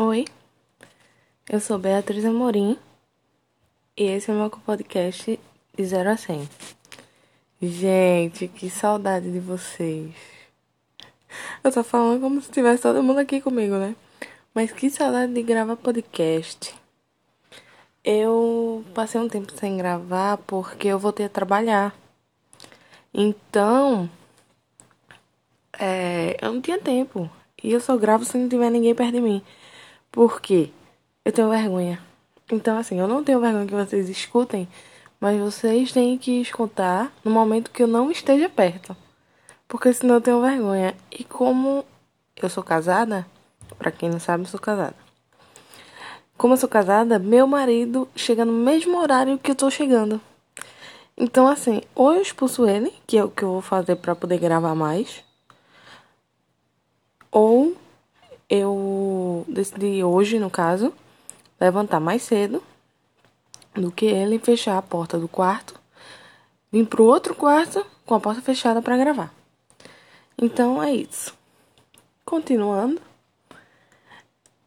Oi, eu sou Beatriz Amorim e esse é o meu podcast de 0 a 100. Gente, que saudade de vocês. Eu tô falando como se tivesse todo mundo aqui comigo, né? Mas que saudade de gravar podcast. Eu passei um tempo sem gravar porque eu voltei a trabalhar. Então, é, eu não tinha tempo. E eu só gravo se não tiver ninguém perto de mim. Por quê? Eu tenho vergonha. Então, assim, eu não tenho vergonha que vocês escutem, mas vocês têm que escutar no momento que eu não esteja perto. Porque senão eu tenho vergonha. E como eu sou casada, pra quem não sabe, eu sou casada. Como eu sou casada, meu marido chega no mesmo horário que eu tô chegando. Então, assim, ou eu expulso ele, que é o que eu vou fazer para poder gravar mais, ou eu decidi hoje, no caso, levantar mais cedo do que ele fechar a porta do quarto, vir pro outro quarto com a porta fechada para gravar. Então é isso. Continuando.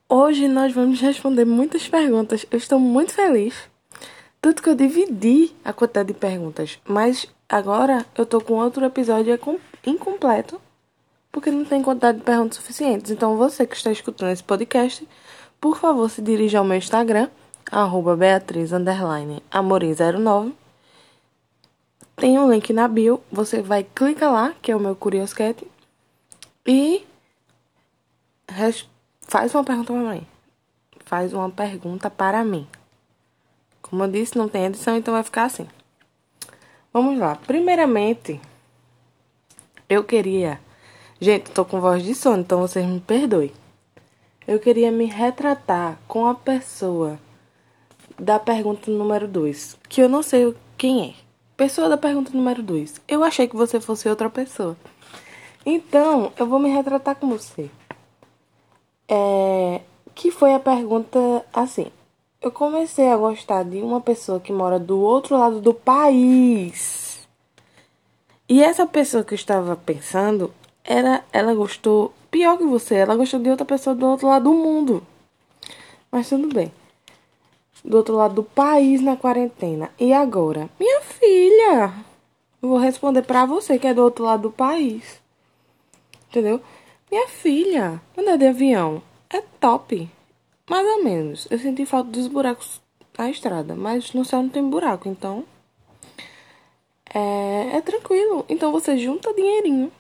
Hoje nós vamos responder muitas perguntas. Eu estou muito feliz. Tanto que eu dividi a quantidade de perguntas. Mas agora eu tô com outro episódio incompleto porque não tem quantidade de perguntas suficientes. Então, você que está escutando esse podcast, por favor, se dirija ao meu Instagram, arroba Beatriz, Amorim09. Tem um link na bio, você vai clicar lá, que é o meu Curioscat, e faz uma pergunta para mim. Faz uma pergunta para mim. Como eu disse, não tem edição, então vai ficar assim. Vamos lá. Primeiramente, eu queria Gente, tô com voz de sono, então vocês me perdoem. Eu queria me retratar com a pessoa da pergunta número 2, que eu não sei quem é. Pessoa da pergunta número 2. Eu achei que você fosse outra pessoa. Então, eu vou me retratar com você. É, que foi a pergunta assim. Eu comecei a gostar de uma pessoa que mora do outro lado do país. E essa pessoa que eu estava pensando era, ela gostou pior que você, ela gostou de outra pessoa do outro lado do mundo. Mas tudo bem. Do outro lado do país na quarentena. E agora? Minha filha! Vou responder para você que é do outro lado do país. Entendeu? Minha filha, andar de avião é top. Mais ou menos. Eu senti falta dos buracos na estrada, mas no céu não tem buraco, então. É, é tranquilo. Então você junta dinheirinho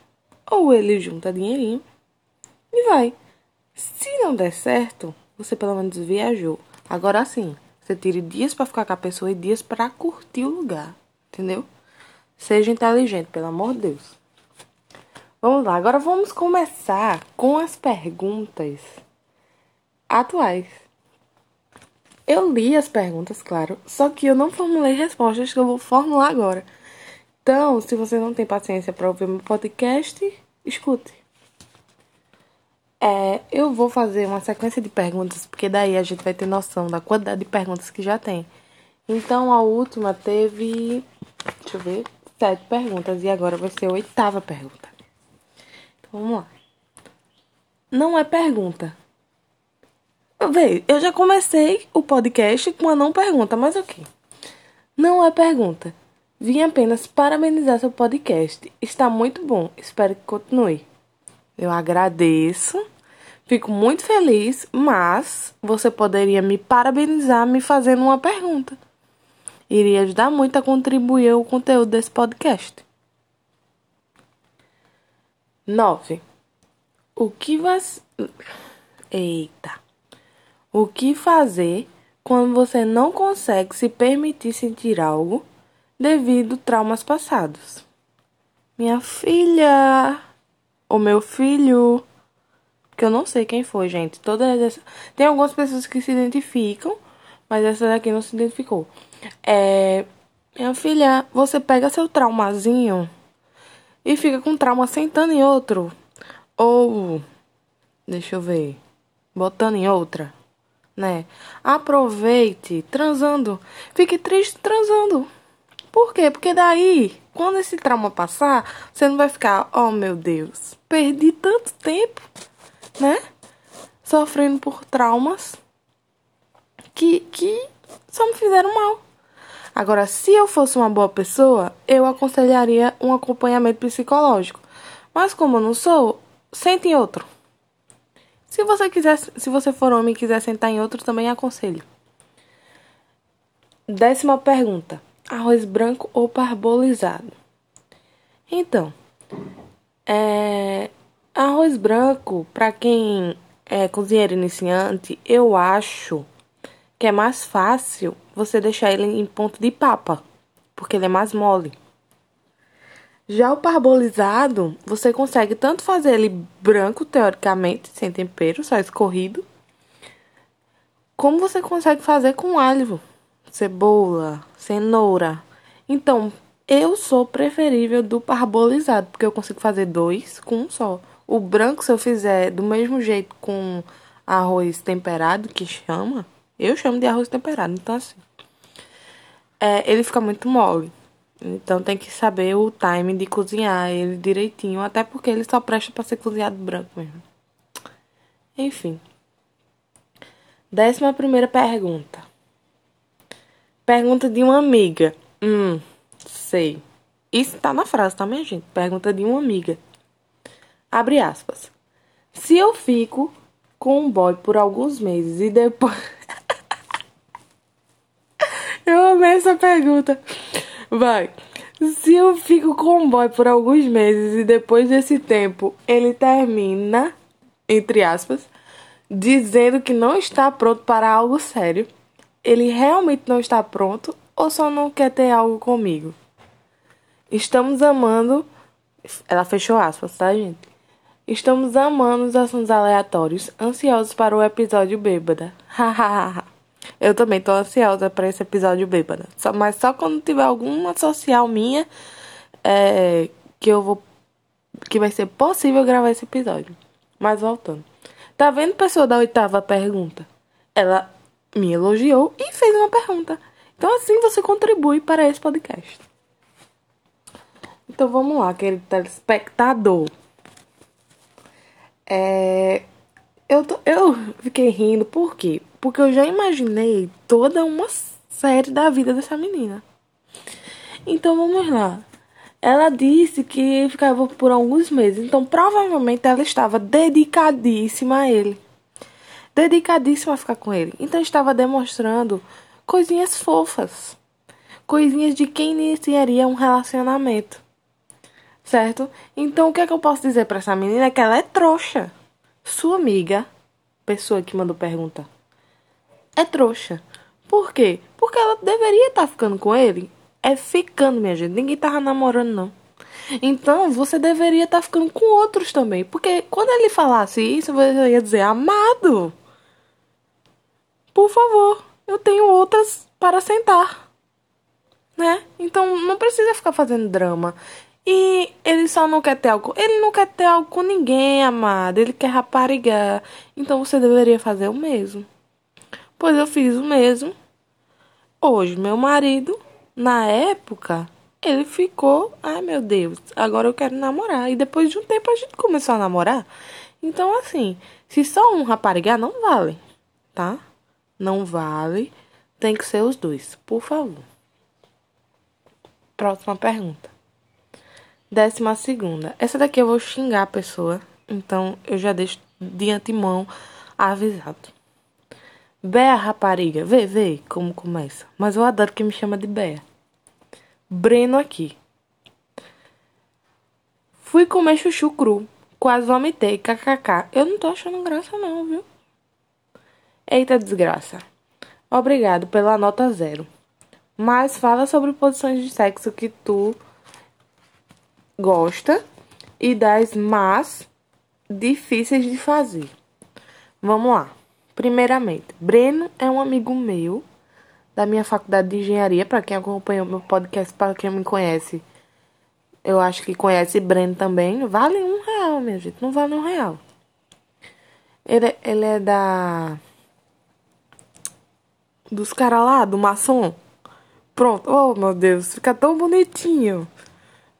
ou ele junta dinheirinho e vai. Se não der certo, você pelo menos viajou. Agora sim, você tire dias para ficar com a pessoa e dias para curtir o lugar, entendeu? Seja inteligente, pelo amor de Deus. Vamos lá, agora vamos começar com as perguntas atuais. Eu li as perguntas, claro, só que eu não formulei respostas que eu vou formular agora. Então, se você não tem paciência para ouvir meu podcast, escute. É, eu vou fazer uma sequência de perguntas, porque daí a gente vai ter noção da quantidade de perguntas que já tem. Então, a última teve, deixa eu ver, sete perguntas, e agora vai ser a oitava pergunta. Então, vamos lá. Não é pergunta. Vê, eu já comecei o podcast com uma não pergunta, mas ok. Não é pergunta. Vim apenas parabenizar seu podcast. Está muito bom. Espero que continue. Eu agradeço. Fico muito feliz, mas você poderia me parabenizar me fazendo uma pergunta. Iria ajudar muito a contribuir o conteúdo desse podcast. 9. O que você. Eita. O que fazer quando você não consegue se permitir sentir algo devido traumas passados. Minha filha, o meu filho, que eu não sei quem foi, gente. Todas essas... tem algumas pessoas que se identificam, mas essa daqui não se identificou. É, minha filha, você pega seu traumazinho e fica com trauma sentando em outro ou deixa eu ver, botando em outra, né? Aproveite transando. Fique triste transando. Por quê? Porque daí, quando esse trauma passar, você não vai ficar, oh meu Deus, perdi tanto tempo, né? sofrendo por traumas que, que só me fizeram mal. Agora, se eu fosse uma boa pessoa, eu aconselharia um acompanhamento psicológico. Mas como eu não sou, sente em outro. Se você quiser, se você for homem e quiser sentar em outro, também aconselho. Décima pergunta: arroz branco ou parbolizado? Então, é, arroz branco, para quem é cozinheiro iniciante, eu acho que é mais fácil você deixar ele em ponto de papa, porque ele é mais mole. Já o parbolizado, você consegue tanto fazer ele branco, teoricamente, sem tempero, só escorrido, como você consegue fazer com alho, cebola, cenoura. Então, eu sou preferível do parbolizado, porque eu consigo fazer dois com um só. O branco, se eu fizer do mesmo jeito com arroz temperado, que chama, eu chamo de arroz temperado, então assim. É, ele fica muito mole. Então tem que saber o time de cozinhar ele direitinho, até porque ele só presta para ser cozinhado branco mesmo. Enfim. Décima primeira pergunta. Pergunta de uma amiga. Hum, sei. Isso tá na frase, tá, gente? Pergunta de uma amiga. Abre aspas. Se eu fico com um boy por alguns meses e depois. Eu amei essa pergunta. Vai. Se eu fico com um boy por alguns meses e depois desse tempo ele termina, entre aspas, dizendo que não está pronto para algo sério, ele realmente não está pronto ou só não quer ter algo comigo? Estamos amando. Ela fechou aspas, tá, gente? Estamos amando os assuntos aleatórios, ansiosos para o episódio bêbada. Hahaha. Eu também tô ansiosa para esse episódio bêbada. Só, mas só quando tiver alguma social minha é, que eu vou. que vai ser possível gravar esse episódio. Mas voltando. Tá vendo, pessoa da oitava pergunta? Ela me elogiou e fez uma pergunta. Então assim você contribui para esse podcast. Então vamos lá, querido telespectador. É, eu, tô, eu fiquei rindo, por quê? Porque eu já imaginei toda uma série da vida dessa menina. Então vamos lá. Ela disse que ficava por alguns meses, então provavelmente ela estava dedicadíssima a ele. Dedicadíssima a ficar com ele. Então estava demonstrando coisinhas fofas. Coisinhas de quem iniciaria um relacionamento. Certo? Então o que é que eu posso dizer para essa menina? É que ela é trouxa. Sua amiga, pessoa que mandou pergunta, é trouxa. Por quê? Porque ela deveria estar tá ficando com ele. É ficando, minha gente. Ninguém tava namorando, não. Então, você deveria estar tá ficando com outros também. Porque quando ele falasse isso, você ia dizer, amado, por favor, eu tenho outras para sentar. Né? Então, não precisa ficar fazendo drama. E ele só não quer ter algo. Ele não quer ter algo com ninguém, amado. Ele quer raparigar. Então você deveria fazer o mesmo. Pois eu fiz o mesmo. Hoje, meu marido, na época, ele ficou. Ai meu Deus, agora eu quero namorar. E depois de um tempo a gente começou a namorar. Então, assim, se só um raparigar, não vale, tá? Não vale. Tem que ser os dois, por favor. Próxima pergunta. Décima segunda. Essa daqui eu vou xingar a pessoa, então eu já deixo de antemão avisado. Bea rapariga, vê, vê como começa. Mas eu adoro que me chama de Bea. Breno aqui. Fui comer chuchu cru. Quase vomitei, kkk. Eu não tô achando graça não, viu? Eita desgraça. Obrigado pela nota zero. Mas fala sobre posições de sexo que tu gosta e das más difíceis de fazer. Vamos lá. Primeiramente, Breno é um amigo meu da minha faculdade de engenharia. Para quem acompanhou meu podcast, para quem me conhece, eu acho que conhece Breno também. Vale um real, minha gente. Não vale um real. Ele, ele é da. Dos caras lá, do maçom. Pronto. Oh, meu Deus, fica tão bonitinho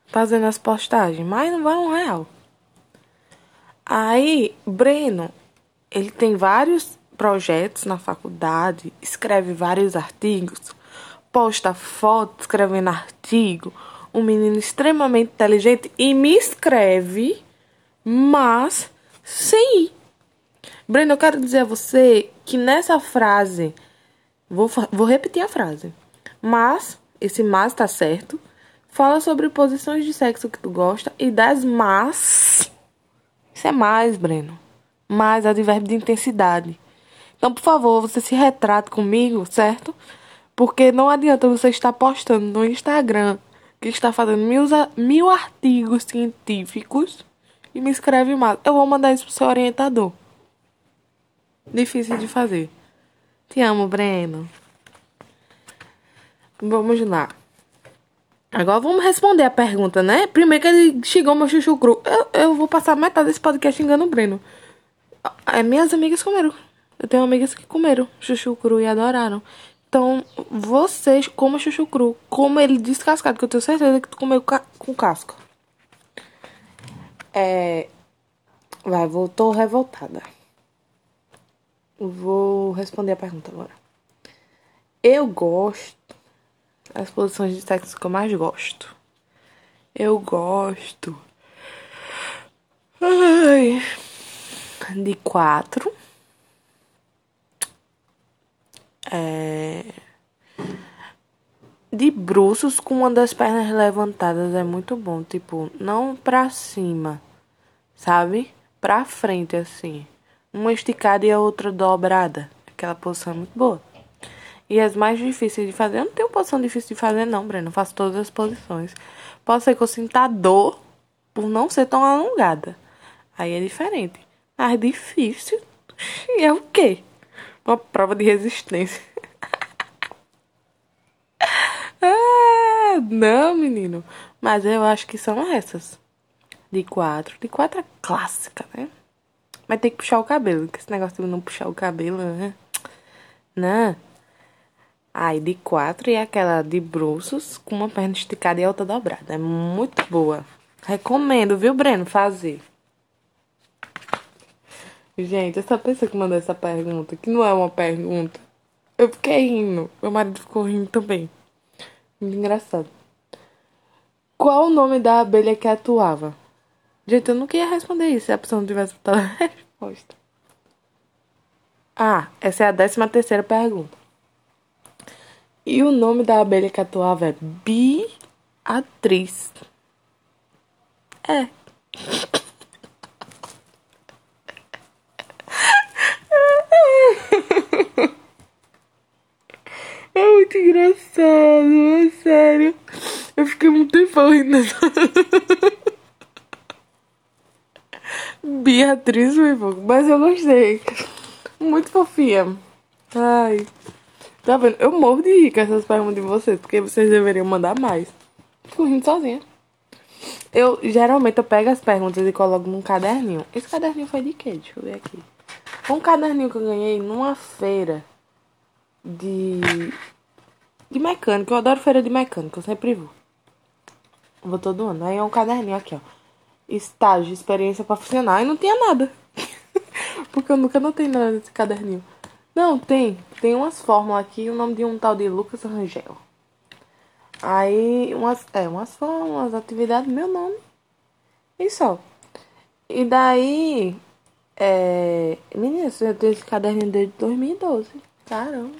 fazendo as postagens, mas não vai um real. Aí, Breno ele tem vários projetos na faculdade, escreve vários artigos, posta foto escrevendo artigo. Um menino extremamente inteligente e me escreve, mas sim. Breno, eu quero dizer a você que nessa frase, vou, vou repetir a frase, mas, esse mas tá certo, fala sobre posições de sexo que tu gosta e das mas. Isso é mais, Breno. Mais advérbio de intensidade. Então, por favor, você se retrate comigo, certo? Porque não adianta você estar postando no Instagram que está fazendo mil, mil artigos científicos e me escreve mais. Eu vou mandar isso pro seu orientador. Difícil de fazer. Te amo, Breno. Vamos lá. Agora vamos responder a pergunta, né? Primeiro que ele xingou meu chuchu cru. Eu, eu vou passar metade desse podcast xingando o Breno. É, minhas amigas comeram. Eu tenho amigas que comeram chuchu cru e adoraram. Então, vocês comam chuchu cru. Como ele descascado, que eu tenho certeza que tu comeu com casca. É. Vai, voltou revoltada. Vou responder a pergunta agora. Eu gosto. As posições de sexo que eu mais gosto. Eu gosto. Ai, de quatro. É, de bruços com uma das pernas levantadas é muito bom. Tipo, não pra cima, sabe? Pra frente, assim. Uma esticada e a outra dobrada. Aquela posição é muito boa. E as mais difíceis de fazer, eu não tenho posição difícil de fazer, não, Breno. Eu faço todas as posições. Pode ser que eu sinta dor por não ser tão alongada. Aí é diferente. Mas difícil é o quê? Uma prova de resistência. ah, não, menino. Mas eu acho que são essas. De quatro. De quatro é clássica, né? Mas tem que puxar o cabelo, que esse negócio de não puxar o cabelo, né? Não. Aí de quatro e aquela de bruços com uma perna esticada e a outra dobrada. É muito boa. Recomendo, viu, Breno, fazer. Gente, essa pessoa que mandou essa pergunta, que não é uma pergunta, eu fiquei rindo. Meu marido ficou rindo também. Muito engraçado. Qual o nome da abelha que atuava? Gente, eu não queria responder isso se a pessoa não tivesse botado a resposta. Ah, essa é a décima terceira pergunta. E o nome da abelha que atuava é Beatriz. É. É muito engraçado, é sério. Eu fiquei muito tempo rindo. Beatriz mas eu gostei. Muito fofinha. Ai. Tá vendo? Eu morro de rir com essas perguntas de vocês, porque vocês deveriam mandar mais. Fico rindo sozinha. Eu, geralmente, eu pego as perguntas e coloco num caderninho. Esse caderninho foi de quê? Deixa eu ver aqui. Um caderninho que eu ganhei numa feira de... De mecânica. Eu adoro feira de mecânica, eu sempre vou. Vou todo ano. Aí é um caderninho aqui, ó estágio, experiência profissional e não tinha nada. Porque eu nunca notei nada nesse caderninho. Não, tem. Tem umas fórmulas aqui, o nome de um tal de Lucas Rangel. Aí, umas, é, umas fórmulas, atividades, meu nome. E só. E daí, é... Menina, eu tenho esse caderninho desde 2012. Caramba.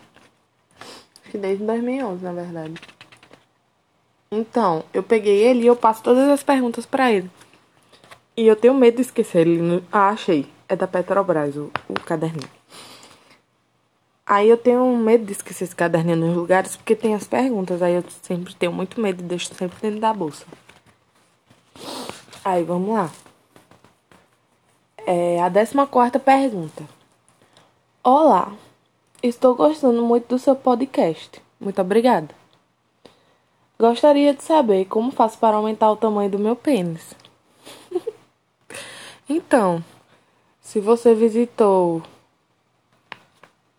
Acho que desde 2011, na verdade. Então, eu peguei ele e eu passo todas as perguntas para ele. E eu tenho medo de esquecer ele. No... Ah, achei. É da Petrobras, o, o caderninho. Aí eu tenho medo de esquecer esse caderninho nos lugares porque tem as perguntas. Aí eu sempre tenho muito medo e deixo sempre dentro da bolsa. Aí vamos lá. É a 14 pergunta. Olá, estou gostando muito do seu podcast. Muito obrigada. Gostaria de saber como faço para aumentar o tamanho do meu pênis. Então, se você visitou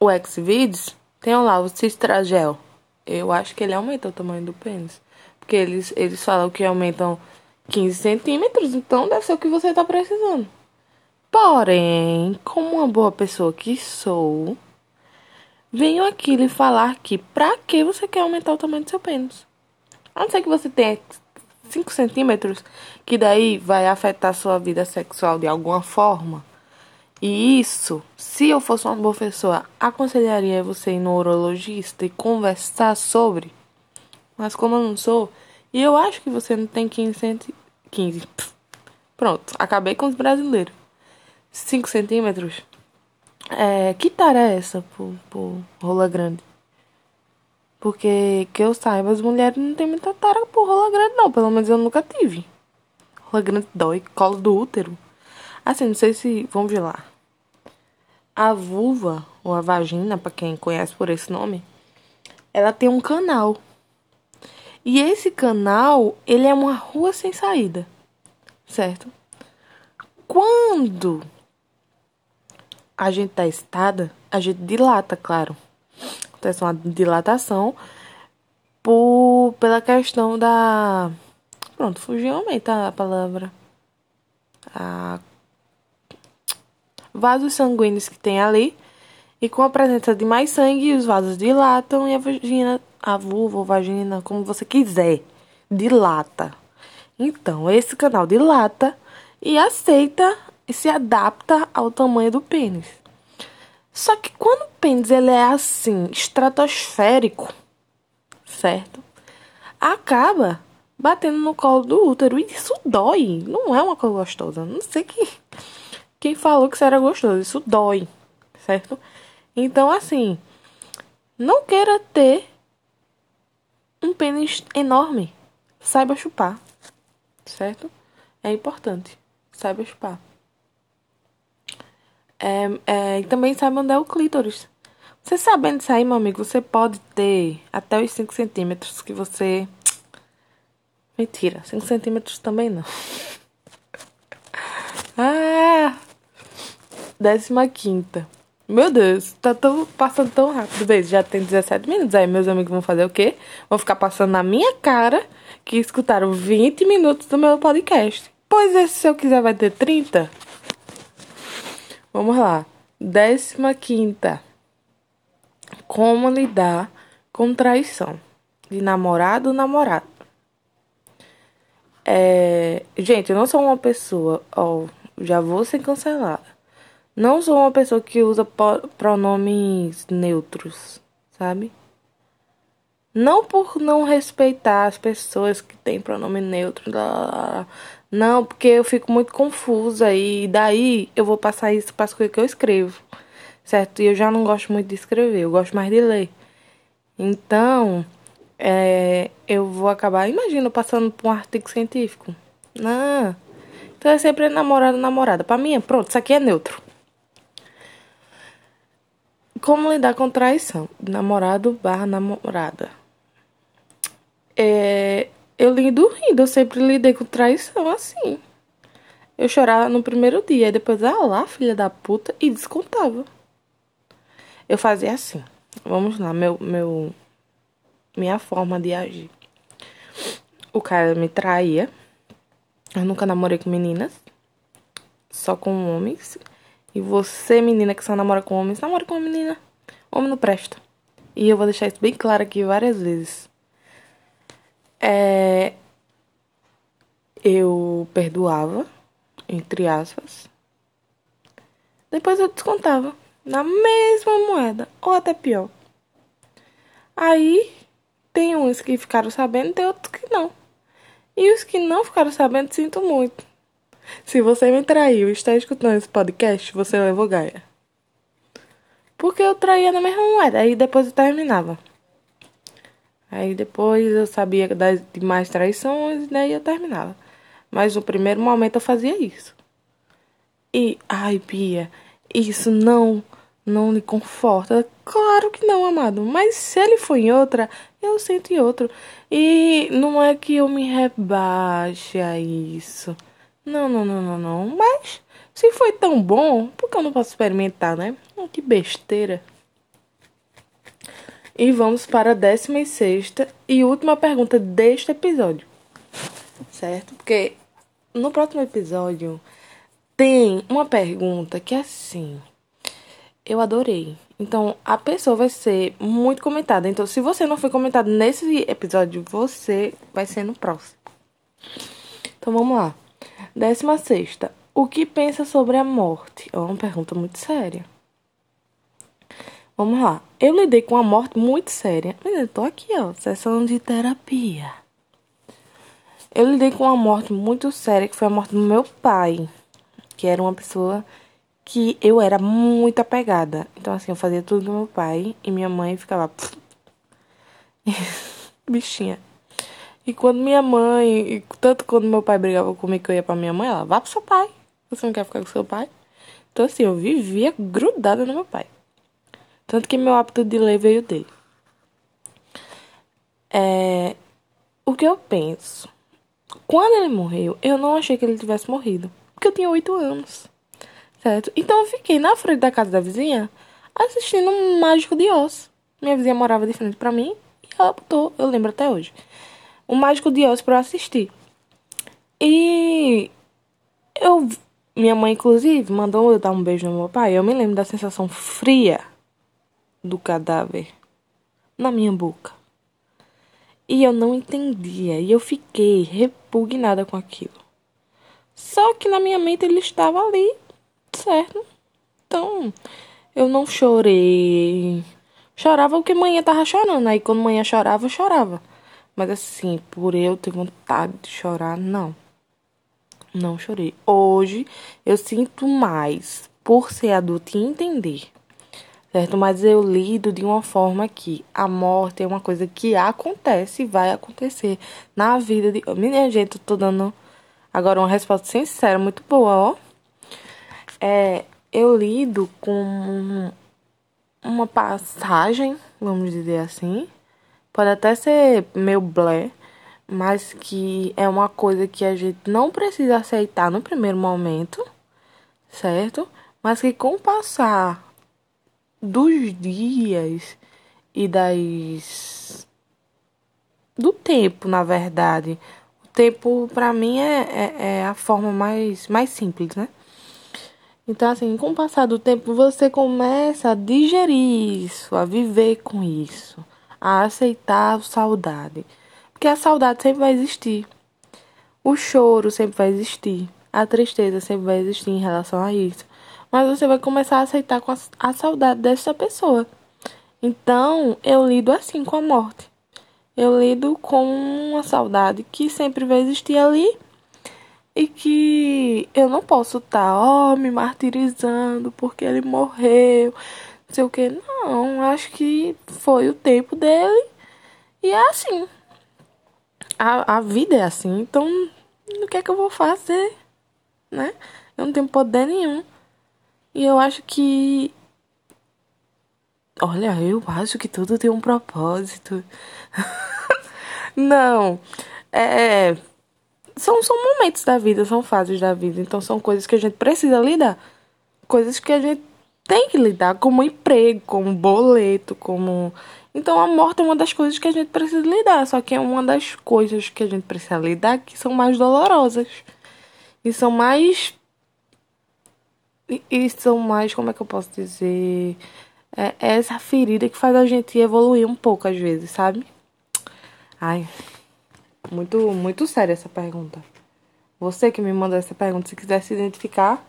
o Xvideos, tem lá o Cistragel. Eu acho que ele aumenta o tamanho do pênis. Porque eles, eles falam que aumentam 15 centímetros, então deve ser o que você tá precisando. Porém, como uma boa pessoa que sou, venho aqui lhe falar que pra que você quer aumentar o tamanho do seu pênis? A não ser que você tenha 5 centímetros, que daí vai afetar sua vida sexual de alguma forma. E isso, se eu fosse uma boa pessoa, aconselharia você ir no urologista e conversar sobre. Mas como eu não sou, e eu acho que você não tem 15 centímetros. 15. Pronto, acabei com os brasileiros. 5 centímetros. É, que tara é essa por, por rola grande? Porque que eu saiba, as mulheres não tem muita tara por rola grande, não. Pelo menos eu nunca tive. Rola grande dói, colo do útero. Assim, não sei se. Vamos ver lá. A vulva, ou a vagina, para quem conhece por esse nome, ela tem um canal. E esse canal, ele é uma rua sem saída. Certo? Quando a gente tá excitada, a gente dilata, claro. Acontece uma dilatação por, pela questão da. Pronto, fugiu aumenta a palavra. A vasos sanguíneos que tem ali. E com a presença de mais sangue, os vasos dilatam e a vagina, a vulva ou vagina, como você quiser, dilata. Então, esse canal dilata e aceita e se adapta ao tamanho do pênis. Só que quando o pênis ele é assim, estratosférico, certo? Acaba batendo no colo do útero e isso dói. Não é uma coisa gostosa. Não sei que quem falou que isso era gostoso. Isso dói, certo? Então, assim, não queira ter um pênis enorme. Saiba chupar, certo? É importante. Saiba chupar. É, é, e também saiba onde é o clítoris. Você sabendo disso aí, meu amigo, você pode ter até os 5 centímetros que você. Mentira, 5 centímetros também não. ah! Décima quinta. Meu Deus, tá tão, passando tão rápido. Beijo, já tem 17 minutos. Aí meus amigos vão fazer o quê? Vão ficar passando na minha cara que escutaram 20 minutos do meu podcast. Pois é, se eu quiser vai ter 30. Vamos lá. Décima quinta. Como lidar com traição de namorado ou namorada. É... Gente, eu não sou uma pessoa, ó, já vou ser cancelada. Não sou uma pessoa que usa pronomes neutros, sabe? Não por não respeitar as pessoas que têm pronome neutro, não, porque eu fico muito confusa e daí eu vou passar isso para as coisas que eu escrevo, certo? E eu já não gosto muito de escrever, eu gosto mais de ler. Então, é, eu vou acabar, imagina, passando por um artigo científico. Não. Então é sempre namorado, namorada. Para mim, pronto, isso aqui é neutro. Como lidar com traição? Namorado barra namorada. É, eu lido rindo, eu sempre lidei com traição assim. Eu chorava no primeiro dia, e depois, ah lá, filha da puta, e descontava. Eu fazia assim. Vamos lá, meu, meu, minha forma de agir. O cara me traía. Eu nunca namorei com meninas, só com homens. E você, menina que só namora com homens, namora com uma menina. Homem não presta. E eu vou deixar isso bem claro aqui várias vezes. É... Eu perdoava, entre aspas. Depois eu descontava na mesma moeda, ou até pior. Aí tem uns que ficaram sabendo, tem outros que não. E os que não ficaram sabendo, sinto muito. Se você me traiu e está escutando esse podcast, você levou Gaia. Porque eu traía na mesma moeda. Aí depois eu terminava. Aí depois eu sabia das demais traições e daí eu terminava. Mas no primeiro momento eu fazia isso. E, ai, Pia, isso não, não lhe conforta. Claro que não, amado. Mas se ele for em outra, eu sinto em outro. E não é que eu me rebaixe a isso. Não, não, não, não, não. Mas se foi tão bom, por que eu não posso experimentar, né? Oh, que besteira. E vamos para a décima e sexta e última pergunta deste episódio. Certo? Porque no próximo episódio tem uma pergunta que é assim. Eu adorei. Então, a pessoa vai ser muito comentada. Então, se você não foi comentado nesse episódio, você vai ser no próximo. Então, vamos lá. Décima sexta. O que pensa sobre a morte? É uma pergunta muito séria. Vamos lá. Eu lidei com a morte muito séria. Mas eu tô aqui, ó, sessão de terapia. Eu lidei com uma morte muito séria, que foi a morte do meu pai, que era uma pessoa que eu era muito apegada. Então, assim, eu fazia tudo com meu pai e minha mãe ficava. Bichinha. E quando minha mãe, e tanto quando meu pai brigava comigo que eu ia pra minha mãe, ela, vá pro seu pai. Você não quer ficar com seu pai? Então, assim, eu vivia grudada no meu pai. Tanto que meu hábito de ler veio dele. É, o que eu penso? Quando ele morreu, eu não achei que ele tivesse morrido. Porque eu tinha oito anos. Certo? Então eu fiquei na frente da casa da vizinha assistindo um Mágico de Oz. Minha vizinha morava de frente para mim e ela botou, eu lembro até hoje, um Mágico de Oz pra eu assistir. E eu, minha mãe inclusive mandou eu dar um beijo no meu pai. Eu me lembro da sensação fria do cadáver na minha boca. E eu não entendia, e eu fiquei repugnada com aquilo. Só que na minha mente ele estava ali, certo? Então, eu não chorei. Chorava porque manhã tava chorando. Aí quando manhã chorava, eu chorava. Mas assim, por eu ter vontade de chorar, não. Não chorei. Hoje eu sinto mais por ser adulto e entender certo? Mas eu lido de uma forma que a morte é uma coisa que acontece e vai acontecer na vida de. Minha gente, eu tô dando agora uma resposta sincera, muito boa, ó. É, eu lido com uma passagem, vamos dizer assim. Pode até ser meio blé, mas que é uma coisa que a gente não precisa aceitar no primeiro momento, certo? Mas que com o passar dos dias e das do tempo, na verdade. O tempo para mim é, é, é, a forma mais mais simples, né? Então assim, com o passar do tempo você começa a digerir isso, a viver com isso, a aceitar a saudade, porque a saudade sempre vai existir. O choro sempre vai existir, a tristeza sempre vai existir em relação a isso mas você vai começar a aceitar com a, a saudade dessa pessoa. Então, eu lido assim com a morte. Eu lido com uma saudade que sempre vai existir ali e que eu não posso estar, tá, ó, me martirizando porque ele morreu, não sei o que. Não, acho que foi o tempo dele e é assim. A, a vida é assim, então o que é que eu vou fazer, né? Eu não tenho poder nenhum. E eu acho que. Olha, eu acho que tudo tem um propósito. Não. É. São, são momentos da vida, são fases da vida. Então são coisas que a gente precisa lidar. Coisas que a gente tem que lidar, como emprego, como boleto, como. Então a morte é uma das coisas que a gente precisa lidar. Só que é uma das coisas que a gente precisa lidar que são mais dolorosas. E são mais e, são mais, como é que eu posso dizer? É, é essa ferida que faz a gente evoluir um pouco às vezes, sabe? Ai, muito, muito séria essa pergunta. Você que me mandou essa pergunta, se quiser se identificar,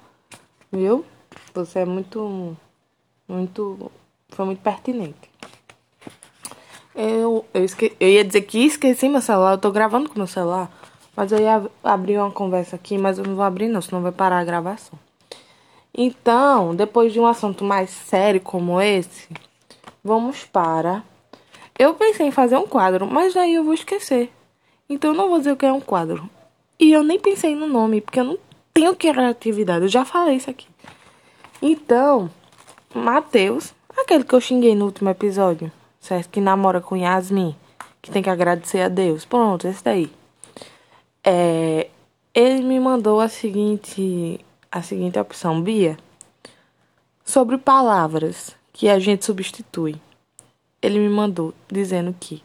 viu? Você é muito, muito, foi muito pertinente. Eu, eu, esque, eu ia dizer que esqueci meu celular, eu tô gravando com meu celular, mas eu ia abrir uma conversa aqui, mas eu não vou abrir não, senão vai parar a gravação. Então, depois de um assunto mais sério como esse, vamos para. Eu pensei em fazer um quadro, mas daí eu vou esquecer. Então eu não vou dizer o que é um quadro. E eu nem pensei no nome, porque eu não tenho criatividade. Eu já falei isso aqui. Então, Matheus, aquele que eu xinguei no último episódio, certo? Que namora com Yasmin, que tem que agradecer a Deus. Pronto, esse daí. É, ele me mandou a seguinte a seguinte opção, Bia, sobre palavras que a gente substitui. Ele me mandou dizendo que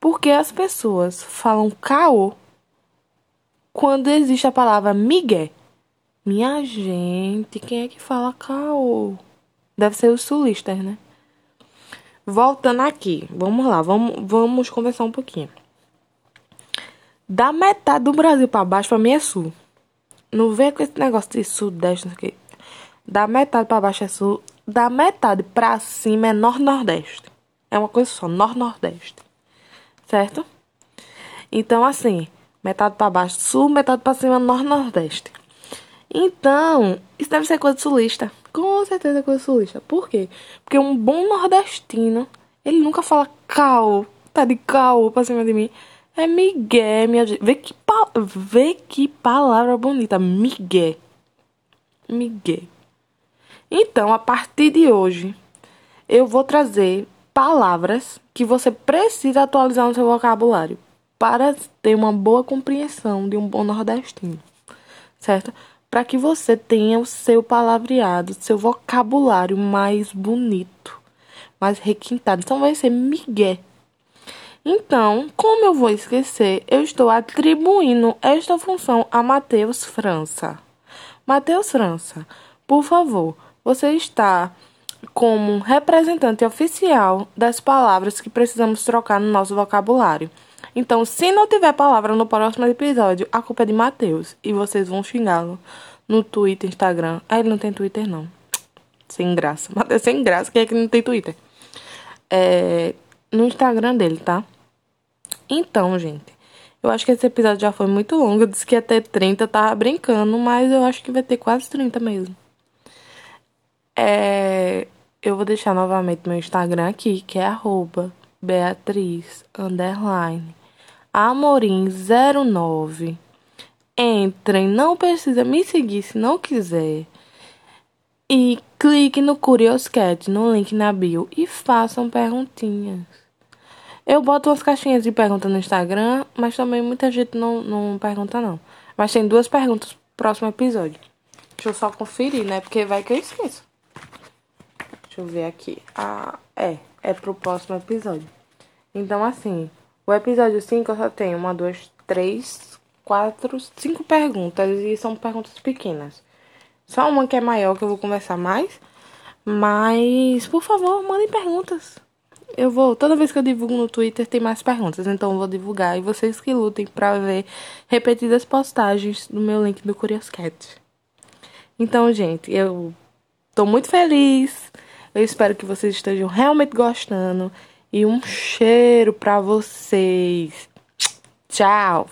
porque as pessoas falam caô quando existe a palavra migué Minha gente, quem é que fala caô? Deve ser os sulistas, né? Voltando aqui, vamos lá, vamos, vamos conversar um pouquinho. Da metade do Brasil para baixo, pra mim é sul. Não vem com esse negócio de sudeste, aqui. Da metade para baixo é sul. Da metade para cima é nord-nordeste. É uma coisa só, nord-nordeste. Certo? Então, assim, metade para baixo sul, metade para cima nord-nordeste. Então, isso deve ser coisa sulista. Com certeza é coisa sulista. Por quê? Porque um bom nordestino, ele nunca fala caô, tá de caô pra cima de mim. É migué, minha gente. Vê que, pa... Vê que palavra bonita. Migué. Migué. Então, a partir de hoje, eu vou trazer palavras que você precisa atualizar no seu vocabulário para ter uma boa compreensão de um bom nordestino, certo? Para que você tenha o seu palavreado, seu vocabulário mais bonito, mais requintado. Então vai ser Miguel. Então, como eu vou esquecer, eu estou atribuindo esta função a Matheus França. Matheus França, por favor, você está como representante oficial das palavras que precisamos trocar no nosso vocabulário. Então, se não tiver palavra no próximo episódio, a culpa é de Matheus. E vocês vão xingá-lo no Twitter, Instagram. Ah, ele não tem Twitter, não. Sem graça. Matheus sem graça, quem é que não tem Twitter? É, no Instagram dele, tá? Então, gente. Eu acho que esse episódio já foi muito longo. Eu disse que ia ter 30, tava brincando, mas eu acho que vai ter quase 30 mesmo. É, eu vou deixar novamente meu Instagram aqui, que é arroba Beatriz underline Amorim09. Entrem, não precisa me seguir se não quiser. E clique no Curioscat, no link na bio, e façam perguntinhas. Eu boto umas caixinhas de pergunta no Instagram, mas também muita gente não, não pergunta, não. Mas tem duas perguntas pro próximo episódio. Deixa eu só conferir, né? Porque vai que eu esqueço. Deixa eu ver aqui. Ah, é. É pro próximo episódio. Então, assim, o episódio 5 eu só tenho uma, duas, três, quatro, cinco perguntas. E são perguntas pequenas. Só uma que é maior que eu vou conversar mais. Mas, por favor, mandem perguntas. Eu vou, toda vez que eu divulgo no Twitter tem mais perguntas, então eu vou divulgar e vocês que lutem para ver repetidas postagens no meu link do Curious Cat. Então, gente, eu tô muito feliz. Eu espero que vocês estejam realmente gostando e um cheiro para vocês. Tchau.